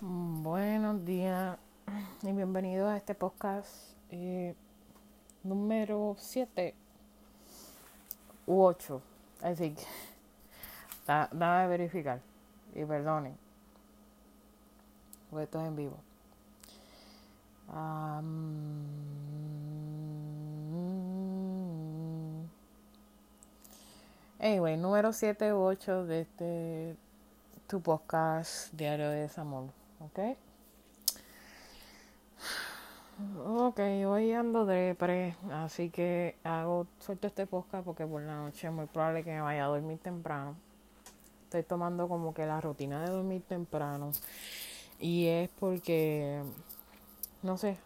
Buenos días y bienvenidos a este podcast eh, número 7 u 8. Así que, da, dame verificar y perdonen, porque esto es en vivo. Um, anyway, número 7 u 8 de este tu podcast Diario de Desamor, ¿ok? Ok, hoy ando de pre, así que hago suelto este podcast porque por la noche es muy probable que me vaya a dormir temprano. Estoy tomando como que la rutina de dormir temprano y es porque, no sé,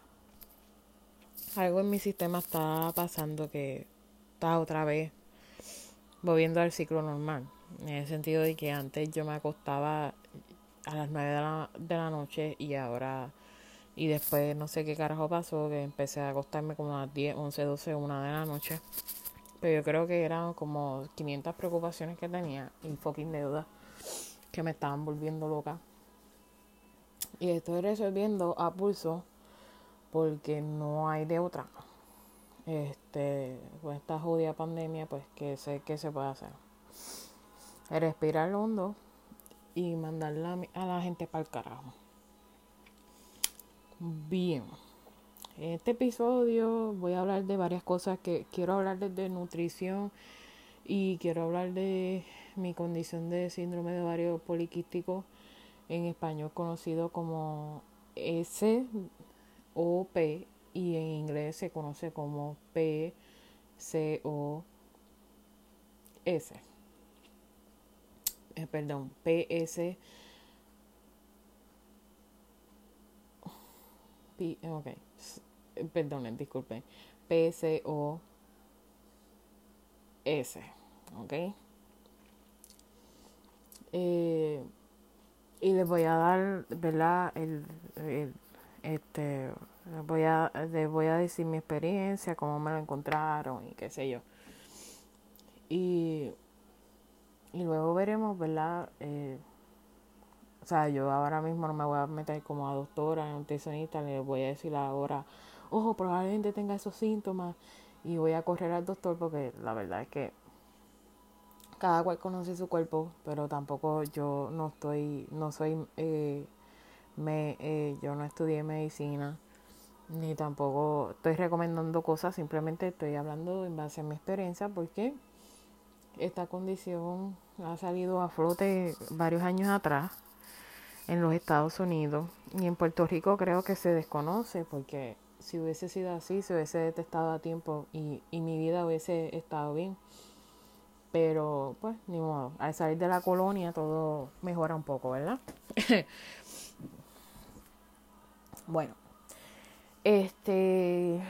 algo en mi sistema está pasando que está otra vez volviendo al ciclo normal. En el sentido de que antes yo me acostaba a las 9 de la, de la noche y ahora y después no sé qué carajo pasó, que empecé a acostarme como a las 10, 11, 12, 1 de la noche. Pero yo creo que eran como 500 preocupaciones que tenía y fucking deudas que me estaban volviendo loca. Y estoy resolviendo a pulso porque no hay de otra. Este, con esta jodida pandemia, pues que sé que se puede hacer. Respirar hondo y mandarla a la gente para el carajo. Bien, en este episodio voy a hablar de varias cosas que quiero hablar de nutrición y quiero hablar de mi condición de síndrome de ovario poliquístico en español conocido como SOP y en inglés se conoce como PCOS. Eh, perdón, PS P, ok, perdonen, disculpen, PCOS, ok. Eh, y les voy a dar, ¿verdad? El, este, voy a, les voy a decir mi experiencia, cómo me lo encontraron y qué sé yo. Y, y luego veremos, ¿verdad? Eh, o sea, yo ahora mismo no me voy a meter como a doctora, nutricionista, le voy a decir ahora, ojo, probablemente tenga esos síntomas y voy a correr al doctor porque la verdad es que cada cual conoce su cuerpo, pero tampoco yo no estoy, no soy, eh, me, eh, yo no estudié medicina, ni tampoco estoy recomendando cosas, simplemente estoy hablando en base a mi experiencia porque esta condición ha salido a flote varios años atrás en los Estados Unidos y en Puerto Rico creo que se desconoce porque si hubiese sido así se hubiese detectado a tiempo y, y mi vida hubiese estado bien. Pero pues ni modo, al salir de la colonia todo mejora un poco, ¿verdad? bueno, este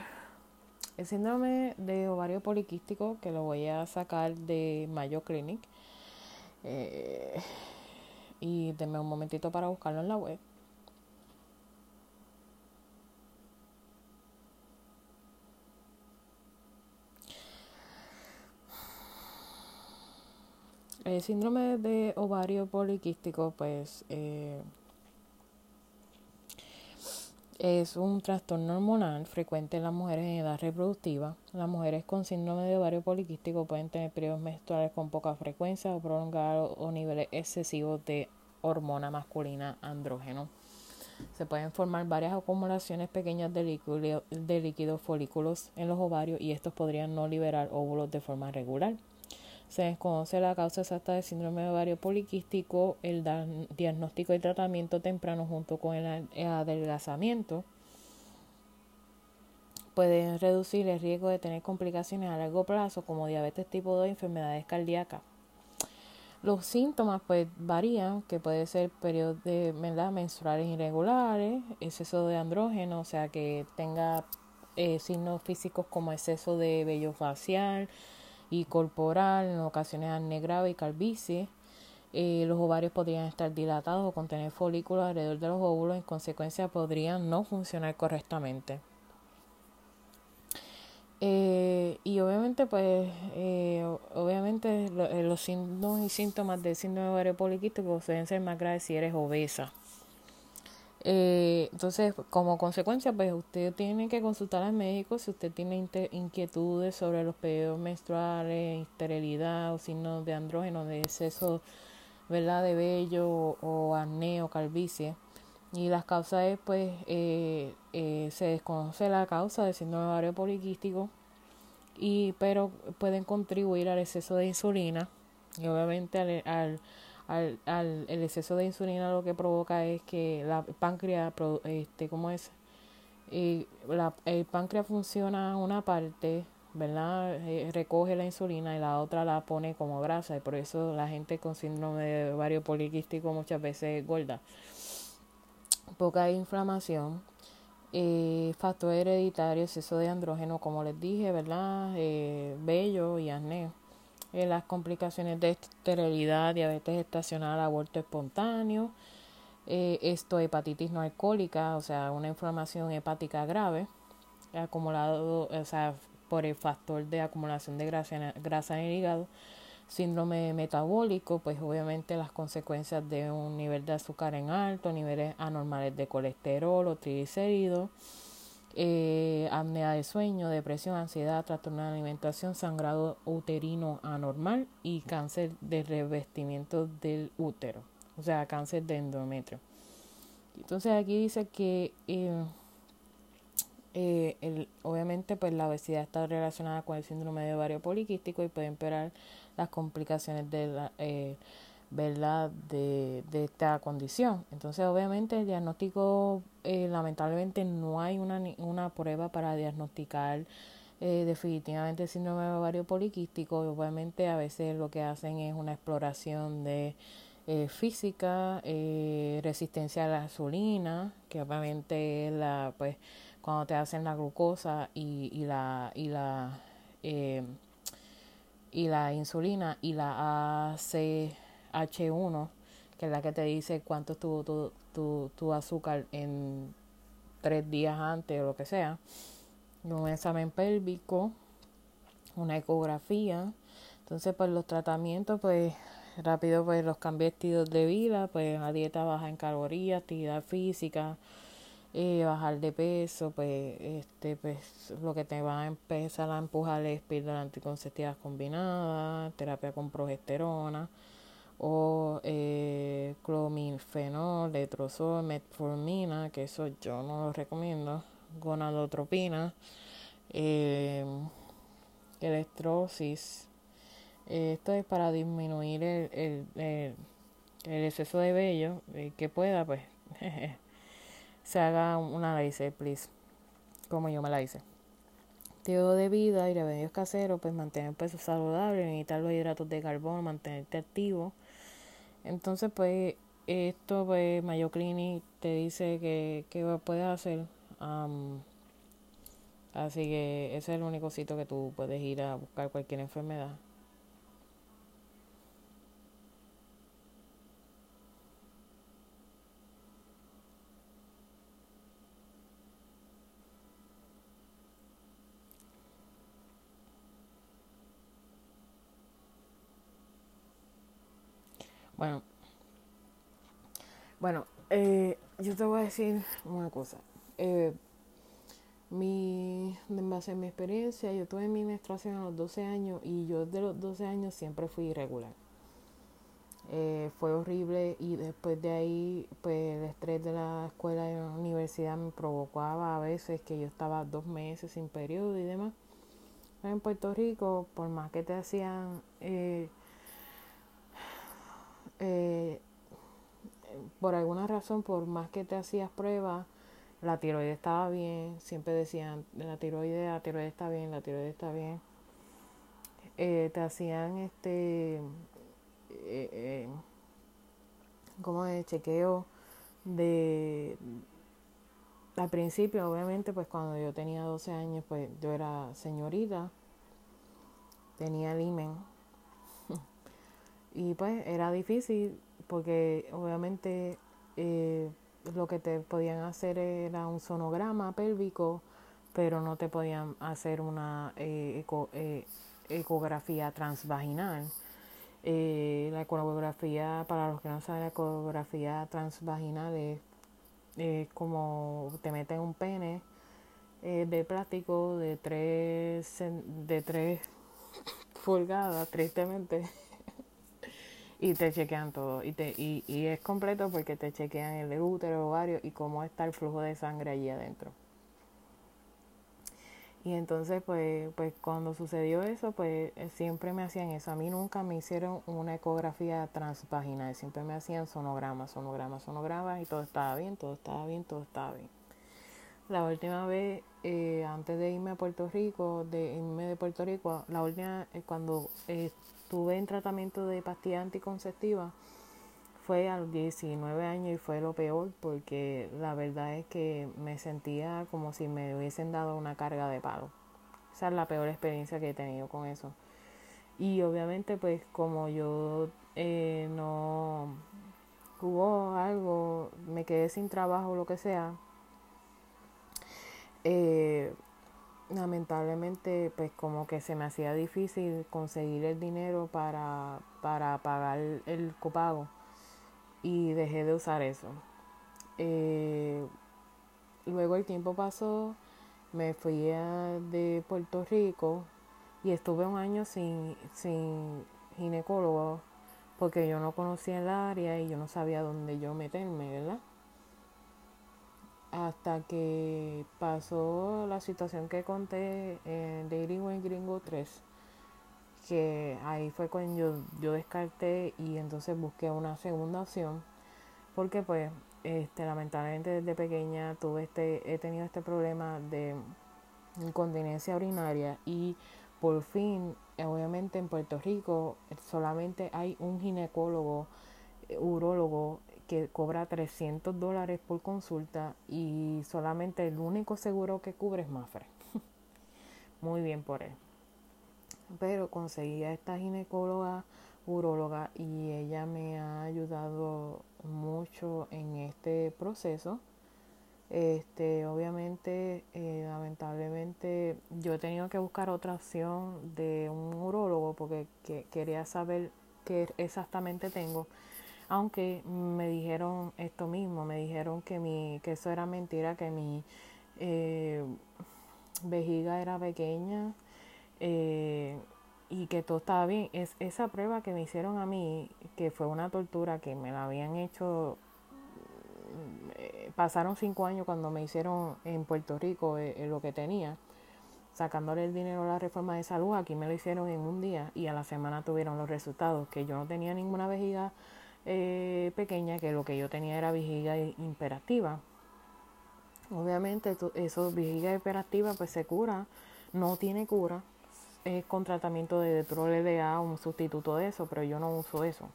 el síndrome de ovario poliquístico que lo voy a sacar de Mayo Clinic. Eh, y denme un momentito para buscarlo en la web. El síndrome de ovario poliquístico, pues, eh, es un trastorno hormonal frecuente en las mujeres en edad reproductiva. Las mujeres con síndrome de ovario poliquístico pueden tener periodos menstruales con poca frecuencia o prolongados o niveles excesivos de hormona masculina andrógeno. Se pueden formar varias acumulaciones pequeñas de líquido, de líquidos folículos en los ovarios y estos podrían no liberar óvulos de forma regular. Se desconoce la causa exacta del síndrome de ovario poliquístico, el diagnóstico y tratamiento temprano junto con el adelgazamiento pueden reducir el riesgo de tener complicaciones a largo plazo como diabetes tipo 2 y enfermedades cardíacas. Los síntomas pues varían, que puede ser periodos de ¿verdad? menstruales irregulares, exceso de andrógeno, o sea que tenga eh, signos físicos como exceso de vello facial y corporal, en ocasiones acné grave y calvicie. Eh, los ovarios podrían estar dilatados o contener folículos alrededor de los óvulos, en consecuencia podrían no funcionar correctamente. Eh, y obviamente, pues, eh, obviamente eh, los signos y síntomas del síndrome ovario poliquístico deben ser más graves si eres obesa. Eh, entonces, como consecuencia, pues usted tiene que consultar al médico si usted tiene inquietudes sobre los periodos menstruales, esterilidad o signos de andrógeno, de exceso ¿verdad? de vello o, acné o calvicie. Y las causas es, pues, eh, eh, se desconoce la causa del síndrome ovario poliquístico, y, pero pueden contribuir al exceso de insulina y obviamente al al, al, el exceso de insulina lo que provoca es que la páncreas, este, ¿cómo es? Y la, el páncreas funciona una parte, ¿verdad? Eh, recoge la insulina y la otra la pone como grasa y por eso la gente con síndrome de ovario poliquístico muchas veces es gorda. Poca inflamación, eh, factor hereditario, exceso de andrógeno, como les dije, ¿verdad? Eh, vello y acné eh, las complicaciones de esterilidad, diabetes estacional, aborto espontáneo, eh, esto hepatitis no alcohólica, o sea, una inflamación hepática grave, acumulado, o sea, por el factor de acumulación de grasa, grasa en el hígado, síndrome metabólico, pues obviamente las consecuencias de un nivel de azúcar en alto, niveles anormales de colesterol o triglicéridos, eh, apnea de sueño, depresión, ansiedad, trastorno de alimentación, sangrado uterino anormal y cáncer de revestimiento del útero, o sea, cáncer de endometrio. Entonces aquí dice que eh, eh, el, obviamente pues la obesidad está relacionada con el síndrome de ovario poliquístico y puede empeorar las complicaciones de la, eh, ¿verdad? De, de esta condición. Entonces, obviamente, el diagnóstico, eh, lamentablemente, no hay una, una prueba para diagnosticar eh, definitivamente el síndrome ovario poliquístico. Obviamente, a veces lo que hacen es una exploración de eh, física, resistencia a la insulina, que obviamente es la, pues, cuando te hacen la glucosa y, y la, y la, y la insulina y la AC H1, que es la que te dice cuánto estuvo tu, tu, tu azúcar en tres días antes o lo que sea. Un examen pélvico, una ecografía. Entonces, pues los tratamientos, pues rápido, pues los cambios estilos de vida, pues la dieta baja en calorías, actividad física, eh, bajar de peso, pues este, pues lo que te va a empezar a empujar es píldoras anticonceptivas combinadas, terapia con progesterona o eh, clomifenol, letrozol, metformina, que eso yo no lo recomiendo, gonadotropina, eh, electrosis. esto es para disminuir el, el, el, el exceso de vello, y que pueda, pues, se haga una análisis, please, como yo me la hice. Estilo de vida y remedios caseros, pues mantener peso saludable, evitar los hidratos de carbono, mantenerte activo entonces, pues, esto, pues, Mayo Clinic te dice que, que puedes hacer. así que ese es el único sitio que tú puedes ir a buscar cualquier enfermedad. Bueno, bueno, eh, yo te voy a decir una cosa. Eh, mi, en base a mi experiencia, yo tuve mi menstruación a los 12 años y yo de los 12 años siempre fui irregular. Eh, fue horrible y después de ahí, pues el estrés de la escuela y la universidad me provocaba a veces que yo estaba dos meses sin periodo y demás. En Puerto Rico, por más que te hacían eh, eh, por alguna razón, por más que te hacías pruebas, la tiroides estaba bien, siempre decían, la tiroides, la tiroides está bien, la tiroides está bien. Eh, te hacían este, eh, eh, como de chequeo de, al principio, obviamente, pues cuando yo tenía 12 años, pues yo era señorita, tenía el imen y pues era difícil porque obviamente eh, lo que te podían hacer era un sonograma pélvico, pero no te podían hacer una eh, eh, ecografía transvaginal. la ecografía, para los que no saben, la ecografía transvaginal es como te meten un pene de plástico de 3 de tres pulgadas, tristemente. y te chequean todo. Y, te, y, y es completo porque te chequean el útero, el ovario y cómo está el flujo de sangre allí adentro. Y entonces, pues, pues cuando sucedió eso, pues eh, siempre me hacían eso. A mí nunca me hicieron una ecografía transvaginal, siempre me hacían sonogramas, sonogramas, sonogramas y todo estaba bien, todo estaba bien, todo estaba bien. La última vez, eh, antes de irme a Puerto Rico, de irme de Puerto Rico, la última, eh, cuando estuve en tratamiento de pastilla anticonceptiva, fue a los 19 años y fue lo peor porque la verdad es que me sentía como si me hubiesen dado una carga de palo. Esa es la peor experiencia que he tenido con eso. Y obviamente pues como yo eh, no hubo algo, me quedé sin trabajo o lo que sea, eh, lamentablemente pues como que se me hacía difícil conseguir el dinero para, para pagar el copago y dejé de usar eso. Eh, luego el tiempo pasó, me fui a, de Puerto Rico y estuve un año sin, sin ginecólogo porque yo no conocía el área y yo no sabía dónde yo meterme, ¿verdad? Hasta que pasó la situación que conté en Dating with Gringo 3 que ahí fue cuando yo, yo descarté y entonces busqué una segunda opción porque pues este lamentablemente desde pequeña tuve este he tenido este problema de incontinencia urinaria y por fin obviamente en Puerto Rico solamente hay un ginecólogo eh, urólogo que cobra 300 dólares por consulta y solamente el único seguro que cubre es Mafre. Muy bien por él pero conseguí a esta ginecóloga uróloga y ella me ha ayudado mucho en este proceso. Este, obviamente, eh, lamentablemente, yo he tenido que buscar otra opción de un urólogo porque quería saber qué exactamente tengo. Aunque me dijeron esto mismo, me dijeron que mi, que eso era mentira, que mi eh, vejiga era pequeña, eh, y que todo estaba bien. Es esa prueba que me hicieron a mí, que fue una tortura que me la habían hecho, eh, pasaron cinco años cuando me hicieron en Puerto Rico lo que tenía, sacándole el dinero a la reforma de salud, aquí me lo hicieron en un día y a la semana tuvieron los resultados, que yo no tenía ninguna vejiga pequeña, que lo que yo tenía era vejiga imperativa. Obviamente eso vejiga imperativa pues se cura, no tiene cura, es con tratamiento de DA un sustituto de eso, pero yo no uso eso.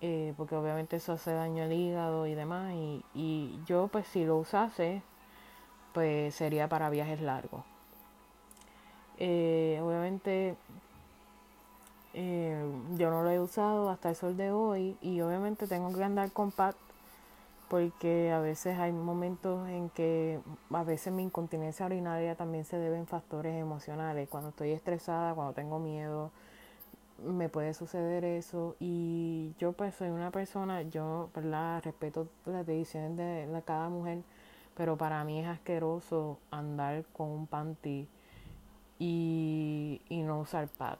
Eh, porque obviamente eso hace daño al hígado y demás. Y, y yo pues si lo usase, pues sería para viajes largos. Eh, obviamente eh, yo no lo he usado hasta el sol de hoy y obviamente tengo que andar con PAT porque a veces hay momentos en que a veces mi incontinencia urinaria también se debe en factores emocionales. Cuando estoy estresada, cuando tengo miedo, me puede suceder eso y yo pues soy una persona, yo verdad respeto las decisiones de cada mujer, pero para mí es asqueroso andar con un panty y, y no usar pad.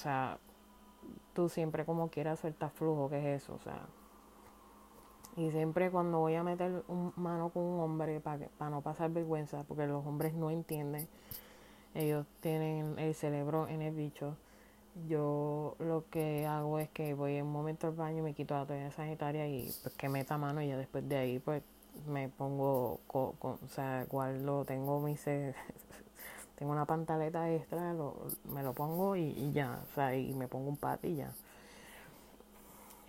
Sea, tú siempre como quieras sueltas flujo, ¿qué es eso? O sea, y siempre cuando voy a meter un mano con un hombre para, no pasar vergüenza, porque los hombres no entienden, ellos tienen el cerebro en el bicho. Yo lo que hago es que voy en un momento al baño, me quito la toalla sanitaria y pues, que meta mano y ya después de ahí pues me pongo, con, o sea, guardo, tengo mi tengo una pantaleta extra, me lo pongo y, ya, o sea, y me pongo un pat y ya.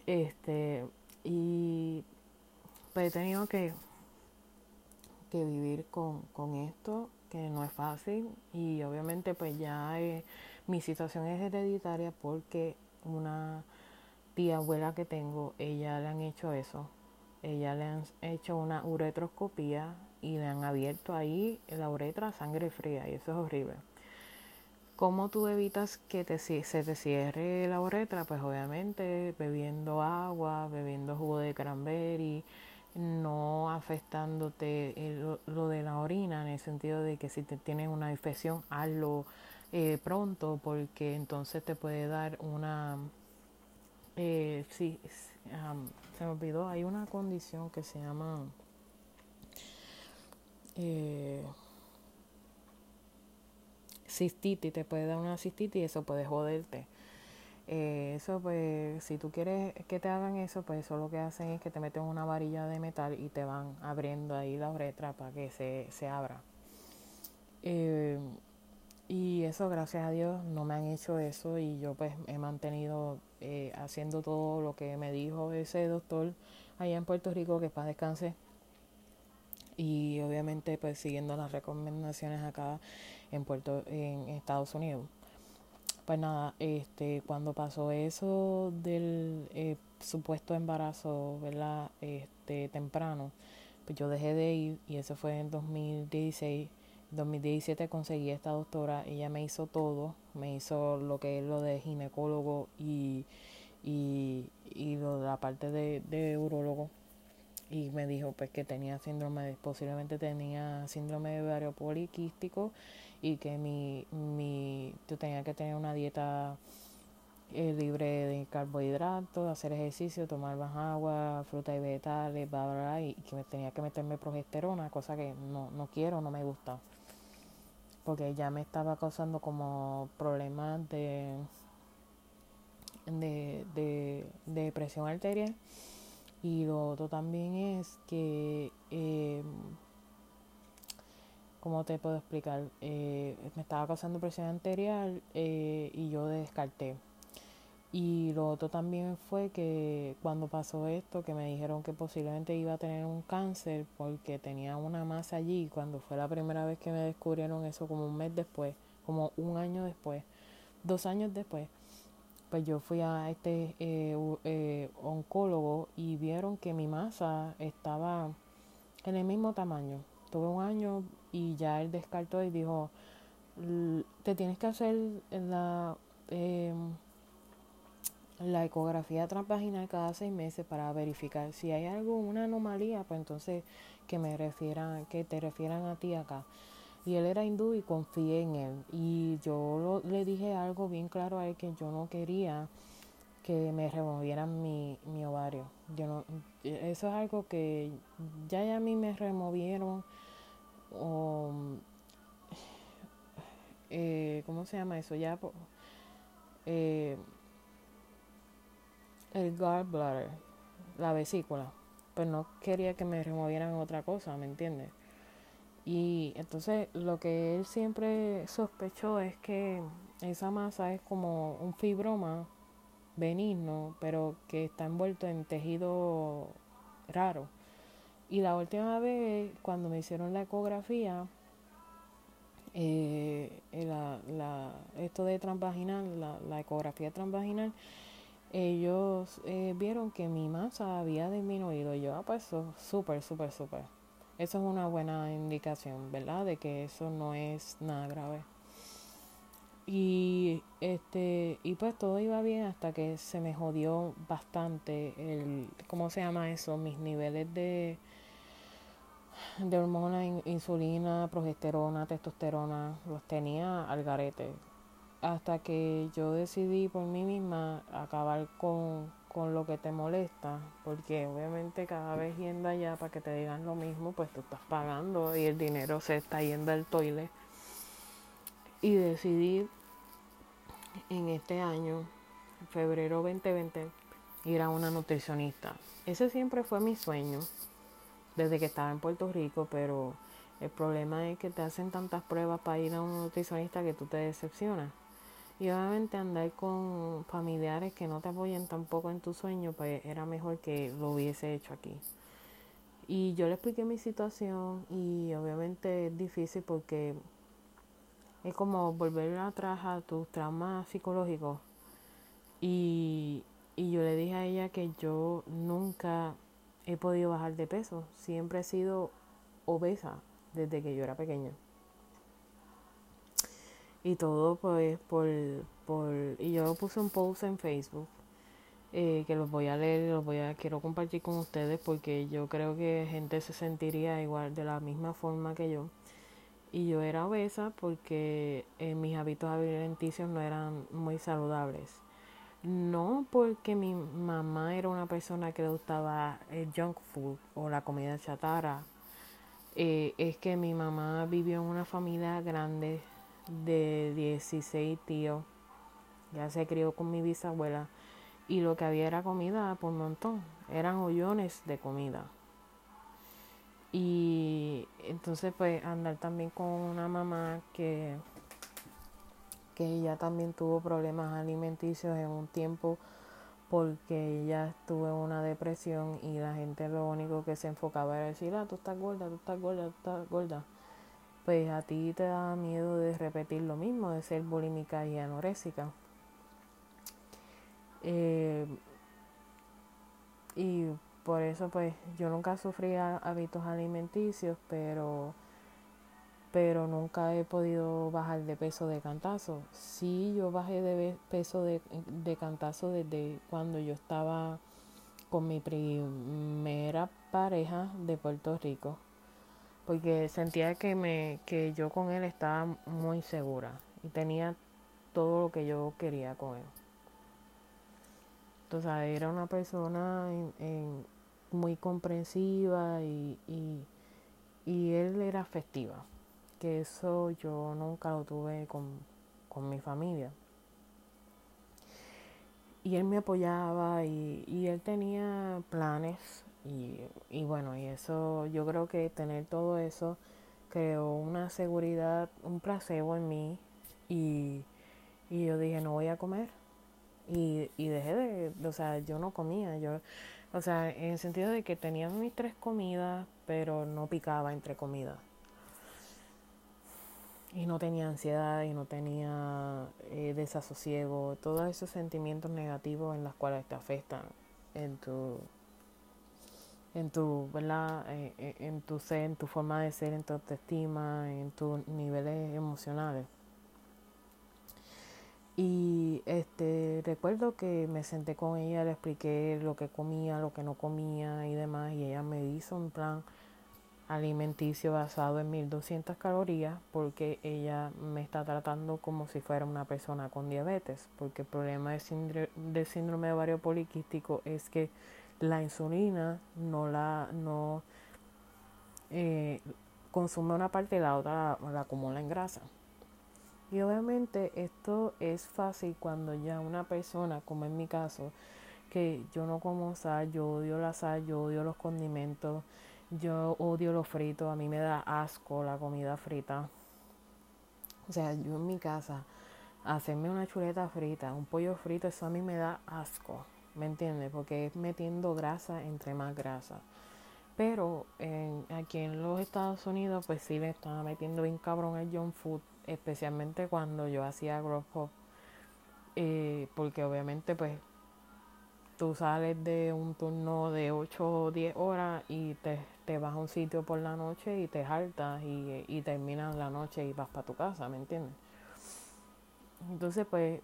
Este, y pues he tenido que, que vivir con, con esto, que no es fácil. Y obviamente pues ya eh, mi situación es hereditaria porque una tía abuela que tengo, ella le han hecho eso. Ella le han hecho una uretroscopía y le han abierto ahí la uretra sangre fría y eso es horrible. ¿Cómo tú evitas que te, se te cierre la uretra? Pues obviamente bebiendo agua, bebiendo jugo de cranberry, no afectándote lo de la orina en el sentido de que si te tienes una infección hazlo eh, pronto porque entonces te puede dar una eh, sí, se me olvidó hay una condición que se llama eh, cistitis te puede dar una cistitis y eso puede joderte. Eh, eso pues si tú quieres que te hagan eso pues eso lo que hacen es que te meten una varilla de metal y te van abriendo ahí la uretra para que se, se abra. Eh, y eso gracias a Dios no me han hecho eso y yo pues he mantenido eh, haciendo todo lo que me dijo ese doctor allá en Puerto Rico que para descanse y obviamente pues siguiendo las recomendaciones acá en Puerto en Estados Unidos pues nada, este, cuando pasó eso del eh, supuesto embarazo, ¿verdad? Este, temprano, pues yo dejé de ir y eso fue en 2016. En 2017 conseguí esta doctora, ella me hizo todo, me hizo lo que es lo de ginecólogo y, y, y lo de la parte de, de urologo y me dijo pues que tenía síndrome, posiblemente tenía síndrome de ovario poliquístico y que mi, mi, yo tenía que tener una dieta eh, libre de carbohidratos, hacer ejercicio, tomar más agua, fruta y vegetales, bla, y que me tenía que meterme progesterona, cosa que no, no quiero, no me gusta. Porque ya me estaba causando como problemas de, de, de, de presión arterial. Y lo otro también es que eh, ¿cómo te puedo explicar? Eh, me estaba causando presión arterial eh, y yo descarté. Y lo otro también fue que cuando pasó esto, que me dijeron que posiblemente iba a tener un cáncer porque tenía una masa allí, cuando fue la primera vez que me descubrieron eso como un mes después, como un año después, dos años después, pues yo fui a este eh, oncólogo y vieron que mi masa estaba en el mismo tamaño. Tuve un año y ya él descartó y dijo, te tienes que hacer la, em, la ecografía transvaginal cada seis meses para verificar si hay algo, una anomalía, pues entonces que me refieran, que te refieran a ti acá. Y él era hindú y confié en él. Y yo le dije algo bien claro a él que yo no quería que me removieran mi, mi ovario. Yo no, eso es algo que ya, ya a mí me removieron o eh, ¿cómo se llama eso? Ya eh, el gallbladder, la vesícula, pues no quería que me removieran otra cosa, ¿me entiendes? Y entonces lo que él siempre sospechó es que esa masa es como un fibroma benigno, pero que está envuelto en tejido raro. Y la última vez, cuando me hicieron la ecografía, eh, la, esto de transvaginal, la, la ecografía transvaginal, ellos eh, vieron que mi masa había disminuido. Y yo, ah, pues súper, súper, súper. Eso es una buena indicación, ¿verdad? De que eso no es nada grave. Y este, y pues todo iba bien hasta que se me jodió bastante el, ¿cómo se llama eso? Mis niveles de, de hormonas, insulina, progesterona, testosterona, los tenía al garete. Hasta que yo decidí por mí misma acabar con, con lo que te molesta, porque obviamente cada vez yendo allá para que te digan lo mismo, pues tú estás pagando y el dinero se está yendo al toile. Y decidí en este año, febrero 2020, ir a una nutricionista. Ese siempre fue mi sueño desde que estaba en Puerto Rico, pero el problema es que te hacen tantas pruebas para ir a un nutricionista que tú te decepcionas. Y obviamente andar con familiares que no te apoyen tampoco en tu sueño, pues era mejor que lo hubiese hecho aquí. Y yo le expliqué mi situación y obviamente es difícil porque es como volver atrás a tus traumas psicológicos. Y, y yo le dije a ella que yo nunca he podido bajar de peso. Siempre he sido obesa desde que yo era pequeña. Y todo pues por, por... Y yo puse un post en Facebook eh, que los voy a leer y los voy a quiero compartir con ustedes porque yo creo que gente se sentiría igual de la misma forma que yo. Y yo era obesa porque eh, mis hábitos alimenticios no eran muy saludables. No porque mi mamá era una persona que le gustaba el junk food o la comida chatarra. Eh, es que mi mamá vivió en una familia grande de 16 tíos. Ya se crió con mi bisabuela y lo que había era comida por montón, eran hoyones de comida. Y entonces pues andar también con una mamá que, que ella también tuvo problemas alimenticios en un tiempo porque ella estuvo en una depresión y la gente lo único que se enfocaba era decir, ah, tú estás gorda, tú estás gorda, tú estás gorda. Pues a ti te da miedo de repetir lo mismo, de ser bulímica y anorésica. Eh, y por eso pues yo nunca sufrí hábitos alimenticios, pero pero nunca he podido bajar de peso de cantazo. Sí, yo bajé de peso de, de cantazo desde cuando yo estaba con mi primera pareja de Puerto Rico, porque sentía que me que yo con él estaba muy segura y tenía todo lo que yo quería con él. Sea, era una persona muy comprensiva y, y, él era festiva, que eso yo nunca lo tuve con, mi familia. Y él me apoyaba y, y él tenía planes y, y bueno, y eso yo creo que tener todo eso creó una seguridad, un placebo en mí y, y yo dije, no voy a comer y, y dejé de, o sea, yo no comía, yo, o sea, en el sentido de que tenía mis tres comidas, pero no picaba entre comidas. Y no tenía ansiedad y no tenía eh, desasosiego, todos esos sentimientos negativos en los cuales te afectan en tu en tu, ¿verdad? Eh, eh, en tu ser, en tu forma de ser, en tu autoestima, en tus niveles emocionales. Y este recuerdo que me senté con ella, le expliqué lo que comía, lo que no comía y demás, y ella me hizo un plan alimenticio basado en 1200 calorías porque ella me está tratando como si fuera una persona con diabetes, porque el problema del síndrome, de ovario poliquístico es que la insulina no la no eh, consume una parte y la otra la acumula en grasa. Y obviamente esto es fácil cuando ya una persona, como en mi caso, que yo no como sal, yo odio la sal, yo odio los condimentos, yo odio los fritos, a mí me da asco la comida frita. O sea, yo en mi casa, hacerme una chuleta frita, un pollo frito, eso a mí me da asco, ¿me entiendes? Porque es metiendo grasa entre más grasa. Pero aquí en los Estados Unidos, pues sí le estaba metiendo bien cabrón el junk food especialmente cuando yo hacía Growth Pop, eh, porque obviamente pues tú sales de un turno de 8 o 10 horas y te, te vas a un sitio por la noche y te jaltas y, y terminas la noche y vas para tu casa, ¿me entiendes? Entonces pues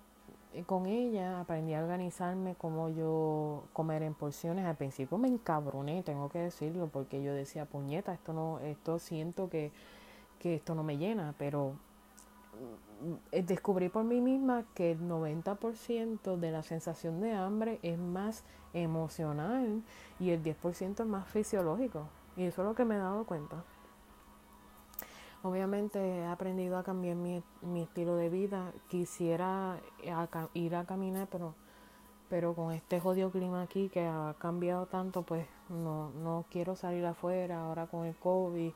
con ella aprendí a organizarme como yo comer en porciones. Al principio me encabroné, tengo que decirlo, porque yo decía, puñeta, esto no, esto siento que, que esto no me llena, pero eh, descubrí por mí misma que el 90% de la sensación de hambre es más emocional y el 10% es más fisiológico. Y eso es lo que me he dado cuenta. Obviamente he aprendido a cambiar mi, estilo de vida. Quisiera ir a caminar, pero, pero con este jodido clima aquí que ha cambiado tanto, pues no, no quiero salir afuera ahora con el COVID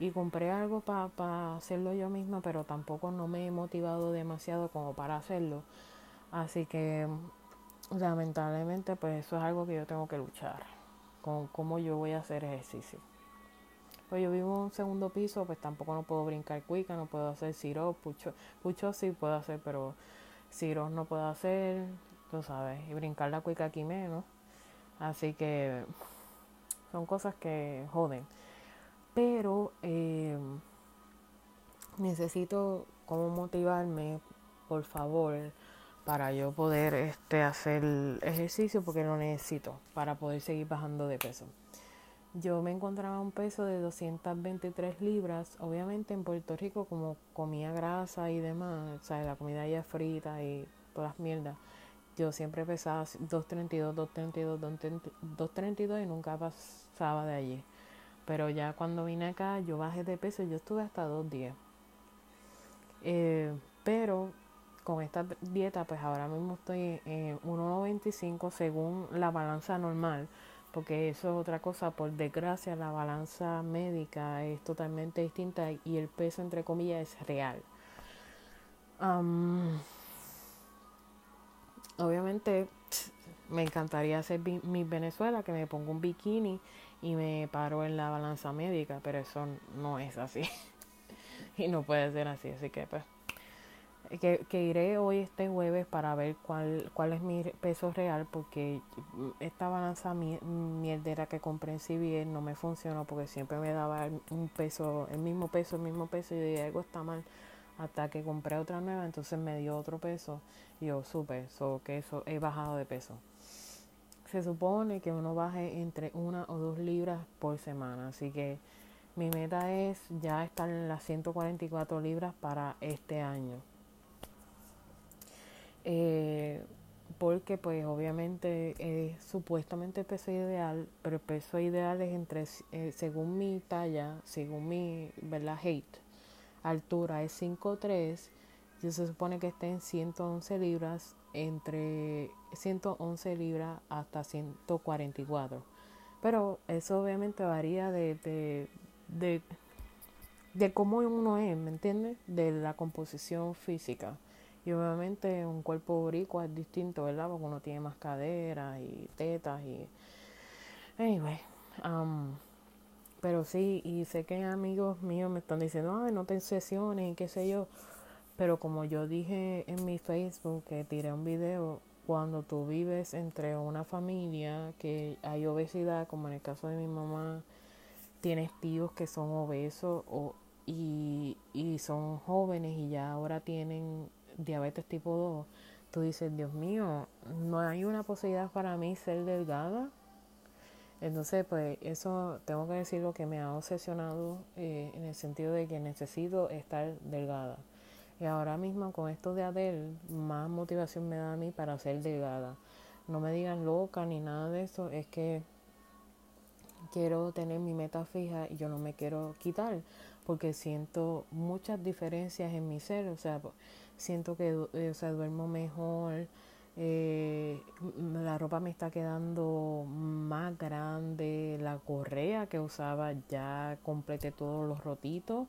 y compré algo para hacerlo yo misma, pero tampoco no me he motivado demasiado como para hacerlo. Así que lamentablemente pues eso es algo que yo tengo que luchar con cómo yo voy a hacer ejercicio. Pues yo vivo en un segundo piso, pues tampoco no puedo brincar cuica, no puedo hacer siro, pucho, pucho sí puedo hacer, pero siros no puedo hacer, tú sabes, y brincar la cuica aquí menos. Así que son cosas que joden pero eh, necesito como motivarme, por favor, para yo poder este, hacer ejercicio porque lo necesito para poder seguir bajando de peso. Yo me encontraba un peso de 223 libras. Obviamente en Puerto Rico como comía grasa y demás, o sea, la comida ya frita y todas las mierdas, yo siempre pesaba 232, 232, 232 y nunca pasaba de allí. Pero ya cuando vine acá yo bajé de peso, yo estuve hasta dos días. Eh, pero con esta dieta pues ahora mismo estoy en 1,95 según la balanza normal porque eso es otra cosa, por desgracia la balanza médica es totalmente distinta y el peso entre comillas es real. obviamente me encantaría hacer mi Venezuela, que me pongo un bikini y me paro en la balanza médica, pero eso no es así y no puede ser así, así que pues que, iré hoy este jueves para ver cuál, cuál es mi peso real porque esta balanza mierdera que compré en CBS no me funcionó porque siempre me daba un peso, el mismo peso, el mismo peso y dije algo está mal hasta que compré otra nueva entonces me dio otro peso y yo supe so, que eso he bajado de peso se supone que uno baje entre una o dos libras por semana así que mi meta es ya estar en las 144 libras para este año eh, porque pues obviamente es supuestamente el peso ideal, pero el peso ideal es entre, eh, según mi talla, según mi, ¿verdad? Height, altura es 5'3", y se supone que esté en 111 libras, entre 111 libras hasta 144. Pero eso obviamente varía de, de, de, de cómo uno es, ¿me entiendes? De la composición física. Y obviamente un cuerpo boricua es distinto, ¿verdad? Porque uno tiene más caderas y tetas y... Anyway, um, pero sí, y sé que amigos míos me están diciendo, ay, no te sesiones y qué sé yo. Pero como yo dije en mi Facebook, que tiré un video, cuando tú vives entre una familia que hay obesidad, como en el caso de mi mamá, tienes tíos que son obesos o, y, y son jóvenes y ya ahora tienen diabetes tipo 2, tú dices, Dios mío, no hay una posibilidad para mí ser delgada. Entonces, pues eso tengo que decir lo que me ha obsesionado eh, en el sentido de que necesito estar delgada. Y ahora mismo con esto de Adel, más motivación me da a mí para ser delgada. No me digan loca ni nada de eso, es que quiero tener mi meta fija y yo no me quiero quitar porque siento muchas diferencias en mi ser, o sea, siento que eh, o sea, duermo mejor, eh, la ropa me está quedando más grande, la correa que usaba ya completé todos los rotitos,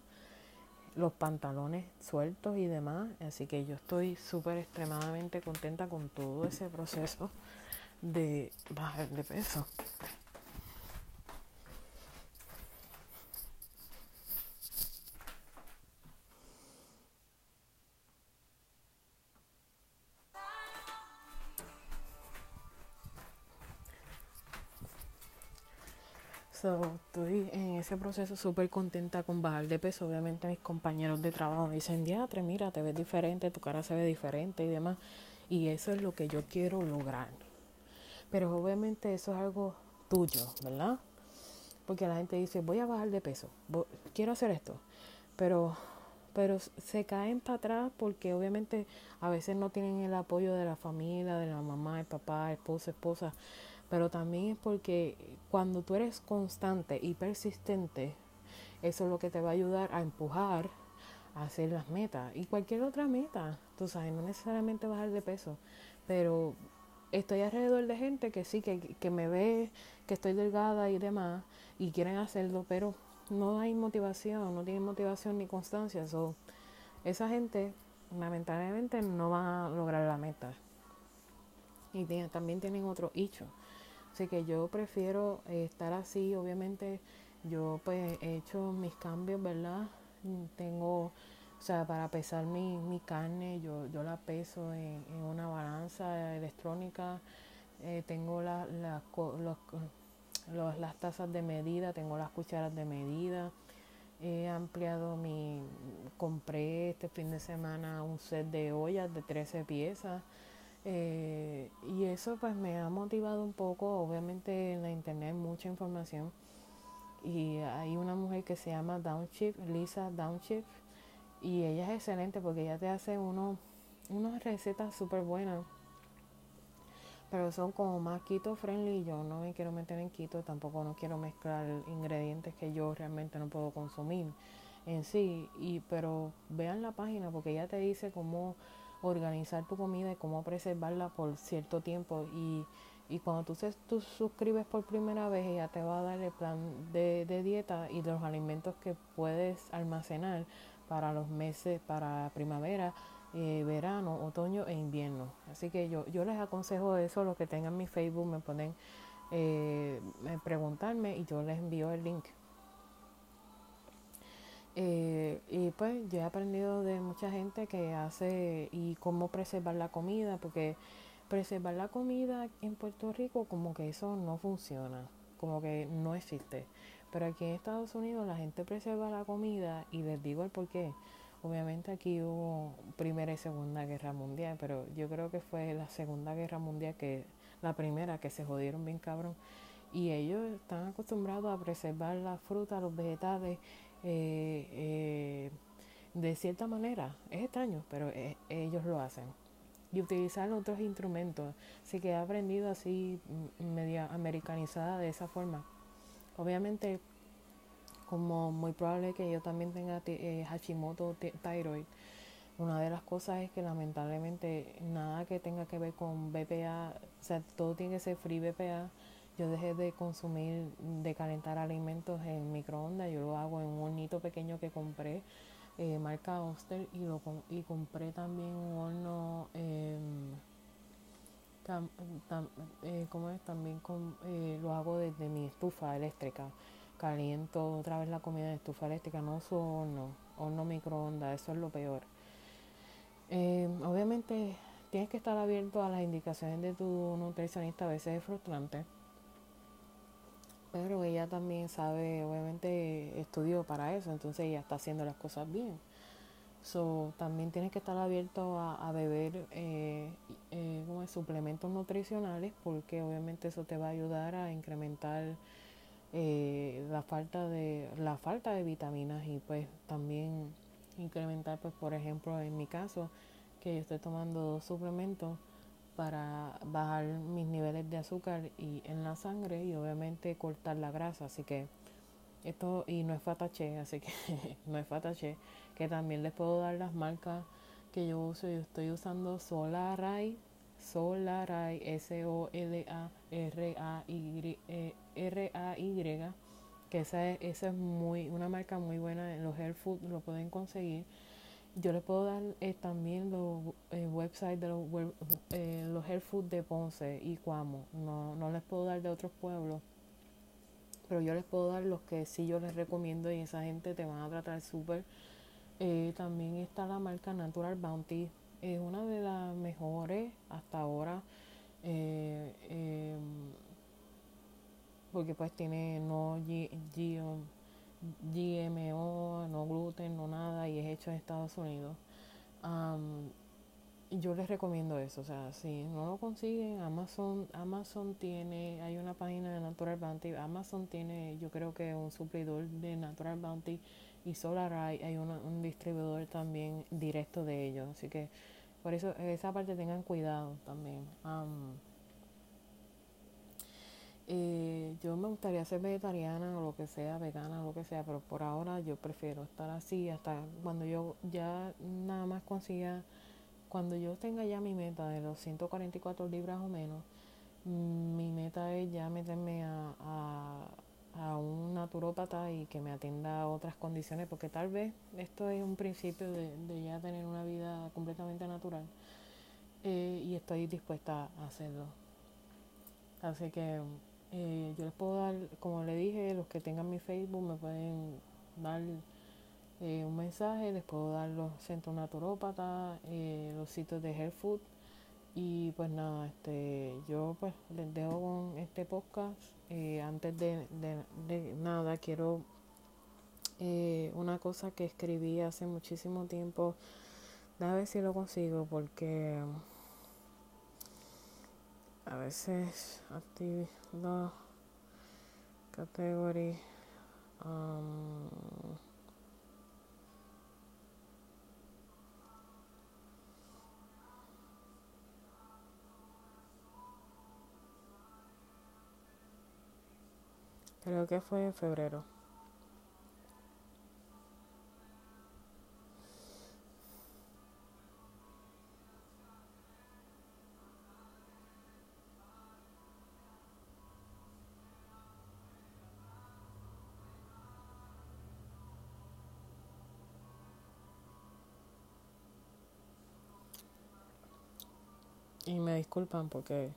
los pantalones sueltos y demás, así que yo estoy súper extremadamente contenta con todo ese proceso de bajar de peso. Ese proceso súper contenta con bajar de peso. Obviamente mis compañeros de trabajo me dicen, diatre, mira, te ves diferente, tu cara se ve diferente y demás. Y eso es lo que yo quiero lograr. Pero obviamente eso es algo tuyo, ¿verdad? Porque la gente dice, voy a bajar de peso, quiero hacer esto. Pero, pero se caen para atrás porque obviamente a veces no tienen el apoyo de la familia, de la mamá, el papá, esposa, esposa pero también es porque cuando tú eres constante y persistente, eso es lo que te va a ayudar a empujar a hacer las metas y cualquier otra meta, tú sabes, no necesariamente bajar de peso, pero estoy alrededor de gente que sí, que, que me ve que estoy delgada y demás y quieren hacerlo, pero no hay motivación, no tienen motivación ni constancia, so, esa gente lamentablemente no va a lograr la meta. Y también tienen otro hecho Así que yo prefiero eh, estar así, obviamente yo pues he hecho mis cambios, ¿verdad? Tengo, o sea, para pesar mi, mi carne, yo, yo la peso en, una balanza electrónica, eh, tengo la, la, los, las tazas de medida, tengo las cucharas de medida, he ampliado mi, compré este fin de semana un set de ollas de 13 piezas, Eh, y eso pues me ha motivado un poco, obviamente en la internet hay mucha información. Y hay una mujer que se llama Downshift, Lisa Downshift, y ella es excelente porque ella te hace uno, unas recetas súper buenas, pero son como más keto friendly. Yo no me quiero meter en keto, tampoco no quiero mezclar ingredientes que yo realmente no puedo consumir en sí, y pero vean la página porque ella te dice cómo organizar tu comida y cómo preservarla por cierto tiempo. Y, y cuando tú, se, tú suscribes por primera vez, ella te va a dar el plan de, de dieta y los alimentos que puedes almacenar para los meses, para primavera, eh, verano, otoño e invierno. Así que yo, yo les aconsejo eso, los que tengan mi Facebook me pueden eh, preguntarme y yo les envío el link. Eh, y pues yo he aprendido de mucha gente que hace y cómo preservar la comida, porque preservar la comida en Puerto Rico como que eso no funciona, como que no existe. Pero aquí en Estados Unidos la gente preserva la comida y les digo el por qué. Obviamente aquí hubo Primera y Segunda Guerra Mundial, pero yo creo que fue la Segunda Guerra Mundial que la primera que se jodieron bien cabrón. Y ellos están acostumbrados a preservar la fruta, los vegetales eh, eh, de cierta manera. Es extraño, pero eh, ellos lo hacen. Y utilizar otros instrumentos. Así que he aprendido así, media americanizada de esa forma. Obviamente, como muy probable que yo también tenga Hashimoto thyroid, una de las cosas es que lamentablemente nada que tenga que ver con BPA, o sea, todo tiene que ser free BPA yo dejé de consumir, de calentar alimentos en microondas, yo lo hago en un hornito pequeño que compré, eh, marca Oster, y, lo, y compré también un horno, eh, ¿cómo es? También eh, lo hago desde mi estufa eléctrica. Caliento otra vez la comida en estufa eléctrica, no uso horno, horno microondas, eso es lo peor. Eh, obviamente tienes que estar abierto a las indicaciones de tu nutricionista, a veces es frustrante pero ella también sabe, obviamente estudió para eso, entonces ella está haciendo las cosas bien. So, también tienes que estar abierto a, beber eh, eh, como suplementos nutricionales porque obviamente eso te va a ayudar a incrementar eh, la falta de la falta de vitaminas y pues también incrementar pues por ejemplo en mi caso que yo estoy tomando dos suplementos para bajar mis niveles de azúcar y en la sangre y obviamente cortar la grasa. Así que esto, y no es fatache, así que no es fatache, que también les puedo dar las marcas que yo uso. Yo estoy usando Solaray, Solaray, S-O-L-A-R-A-Y, eh, R-A-Y, que esa es, esa es muy, una marca muy buena en los Health Food, lo pueden conseguir. Yo les puedo dar eh, también los eh, websites de los, eh, los health food de Ponce y Cuamo. No, no les puedo dar de otros pueblos, pero yo les puedo dar los que sí yo les recomiendo y esa gente te van a tratar súper. Eh, también está la marca Natural Bounty. Es una de las mejores hasta ahora. Em, porque pues tiene no G, GMO, no gluten, no nada, y es hecho en Estados Unidos. yo les recomiendo eso, o sea, si no lo consiguen, Amazon, Amazon tiene, hay una página de Natural Bounty, Amazon tiene, yo creo que un suplidor de Natural Bounty y Solar hay un distribuidor también directo de ellos, así que por eso esa parte tengan cuidado también. Eh, yo me gustaría ser vegetariana o lo que sea, vegana o lo que sea, pero por ahora yo prefiero estar así hasta cuando yo ya nada más consiga, cuando yo tenga ya mi meta de los 144 libras o menos, mm, mi meta es ya meterme a, a, un naturópata y que me atienda a otras condiciones, porque tal vez esto es un principio de, ya tener una vida completamente natural eh, y estoy dispuesta a hacerlo. Así que eh, yo les puedo dar, como le dije, los que tengan mi Facebook me pueden dar eh, un mensaje, les puedo dar los centros naturópatas, eh, los sitios de Health Food. Y pues nada, este, yo pues les dejo con este podcast. antes de, de, nada, quiero una cosa que escribí hace muchísimo tiempo. A ver si lo consigo porque a veces actividad category um, creo que fue en febrero disculpan porque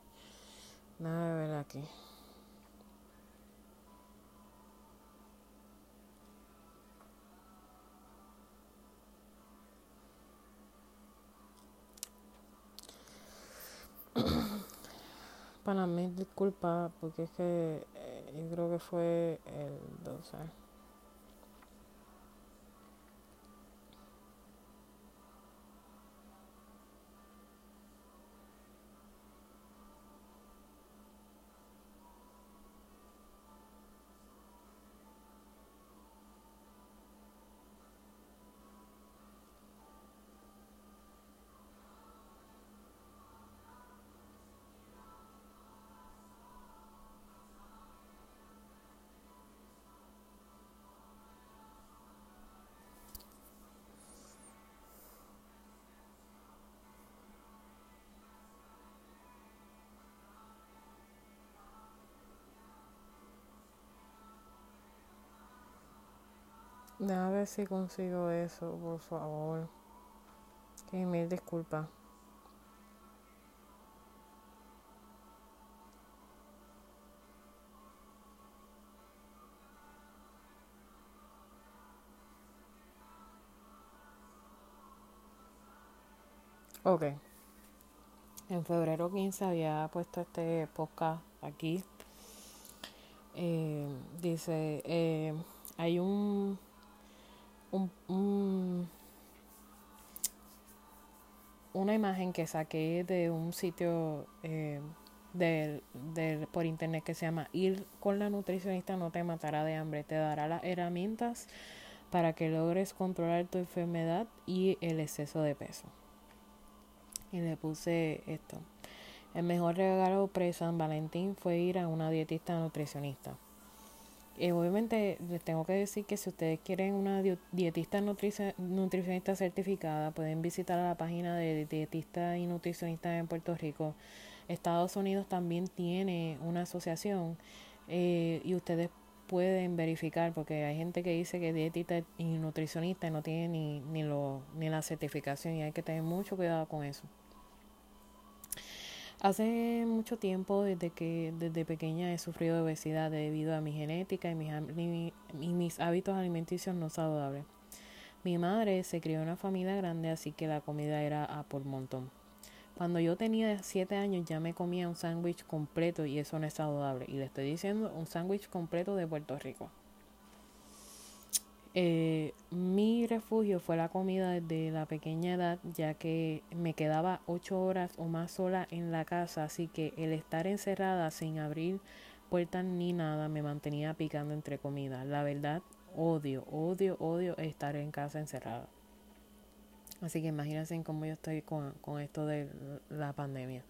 nada de ver aquí. Para mí disculpa porque es que eh, yo creo que fue el 12. Déjame ver si consigo eso, por favor. Que mil disculpas. Ok. En febrero 15 había puesto este podcast aquí. Eh, dice, eh, hay un un, una imagen que saqué de un sitio eh, por internet que se llama Ir con la nutricionista no te matará de hambre, te dará las herramientas para que logres controlar tu enfermedad y el exceso de peso. Y le puse esto. El mejor regalo pre-San Valentín fue ir a una dietista nutricionista. Eh, obviamente les tengo que decir que si ustedes quieren una dietista nutricionista certificada, pueden visitar la página de dietistas y nutricionistas en Puerto Rico. Estados Unidos también tiene una asociación eh, y ustedes pueden verificar porque hay gente que dice que dietista y nutricionista no tiene ni, ni, lo, ni la certificación y hay que tener mucho cuidado con eso. Hace mucho tiempo, desde que desde pequeña he sufrido obesidad debido a mi genética y mis, y mis hábitos alimenticios no saludables. Mi madre se crió en una familia grande, así que la comida era a por montón. Cuando yo tenía 7 años ya me comía un sándwich completo y eso no es saludable. Y le estoy diciendo un sándwich completo de Puerto Rico. Eh, mi refugio fue la comida desde la pequeña edad, ya que me quedaba ocho horas o más sola en la casa, así que el estar encerrada sin abrir puertas ni nada me mantenía picando entre comidas. La verdad, odio, odio, odio estar en casa encerrada. Así que imagínense cómo yo estoy con, con esto de la pandemia.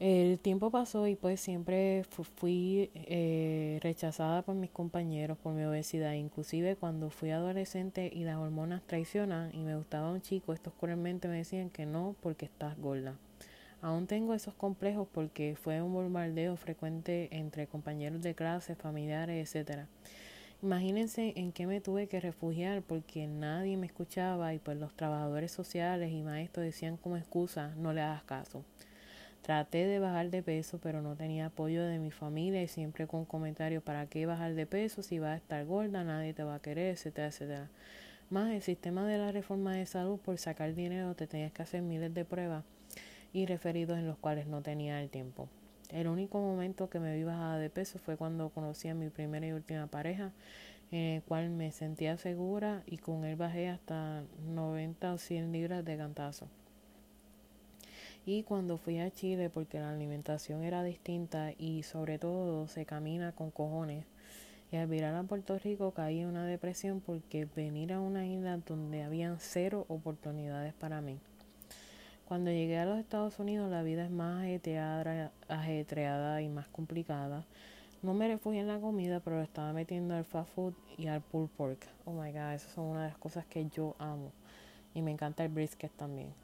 El tiempo pasó y pues siempre fui eh, rechazada por mis compañeros por mi obesidad. Inclusive cuando fui adolescente y las hormonas traicionan y me gustaba un chico, estos cruelmente me decían que no porque estás gorda. Aún tengo esos complejos porque fue un bombardeo frecuente entre compañeros de clase, familiares, etcétera. Imagínense en qué me tuve que refugiar porque nadie me escuchaba y pues los trabajadores sociales y maestros decían como excusa no le hagas caso. Traté de bajar de peso, pero no tenía apoyo de mi familia y siempre con comentarios, ¿para qué bajar de peso si vas a estar gorda? Nadie te va a querer, etcétera, etcétera. Más el sistema de la reforma de salud, por sacar dinero te tenías que hacer miles de pruebas y referidos en los cuales no tenía el tiempo. El único momento que me vi bajada de peso fue cuando conocí a mi primera y última pareja, en el cual me sentía segura y con él bajé hasta 90 o 100 libras de cantazo. Y cuando fui a Chile, porque la alimentación era distinta y sobre todo se camina con cojones, y al virar a Puerto Rico caí en una depresión porque venir a una isla donde habían cero oportunidades para mí. Cuando llegué a los Estados Unidos la vida es más ajetreada, ajetreada y más complicada. No me refugié en la comida, pero estaba metiendo al fast food y al pulled pork. Oh my god, esas son una de las cosas que yo amo. Y me encanta el brisket también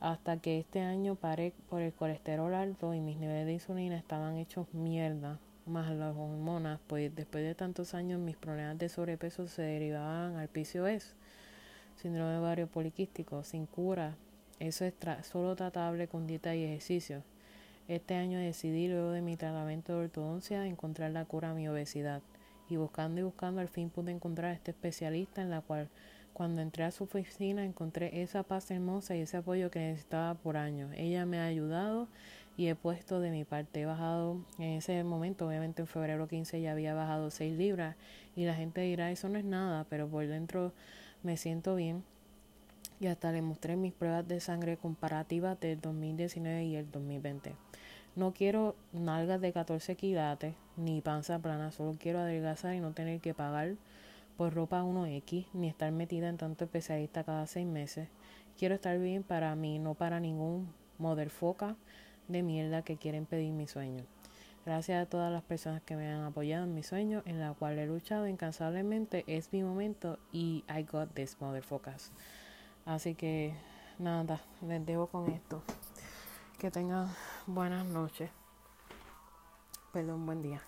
hasta que este año paré por el colesterol alto y mis niveles de insulina estaban hechos mierda, más las hormonas, pues después de tantos años mis problemas de sobrepeso se derivaban al PCOS, síndrome ovario poliquístico, sin cura. Eso es solo tratable con dieta y ejercicio. Este año decidí, luego de mi tratamiento de ortodoncia, encontrar la cura a mi obesidad. Y buscando y buscando, al fin pude encontrar a este especialista en la cual cuando entré a su oficina encontré esa paz hermosa y ese apoyo que necesitaba por años. Ella me ha ayudado y he puesto de mi parte. He bajado en ese momento, obviamente en febrero 15 ya había bajado 6 libras y la gente dirá eso no es nada, pero por dentro me siento bien. Y hasta le mostré mis pruebas de sangre comparativas del 2019 y el 2020. No quiero nalgas de 14 quilates ni panza plana, solo quiero adelgazar y no tener que pagar por ropa 1X, ni estar metida en tanto especialista cada seis meses. Quiero estar bien para mí, no para ningún foca de mierda que quieren pedir mi sueño. Gracias a todas las personas que me han apoyado en mi sueño, en la cual he luchado incansablemente. Es mi momento y I got this, motherfuckers. Así que nada, les dejo con esto. Que tengan buenas noches. Perdón, buen día.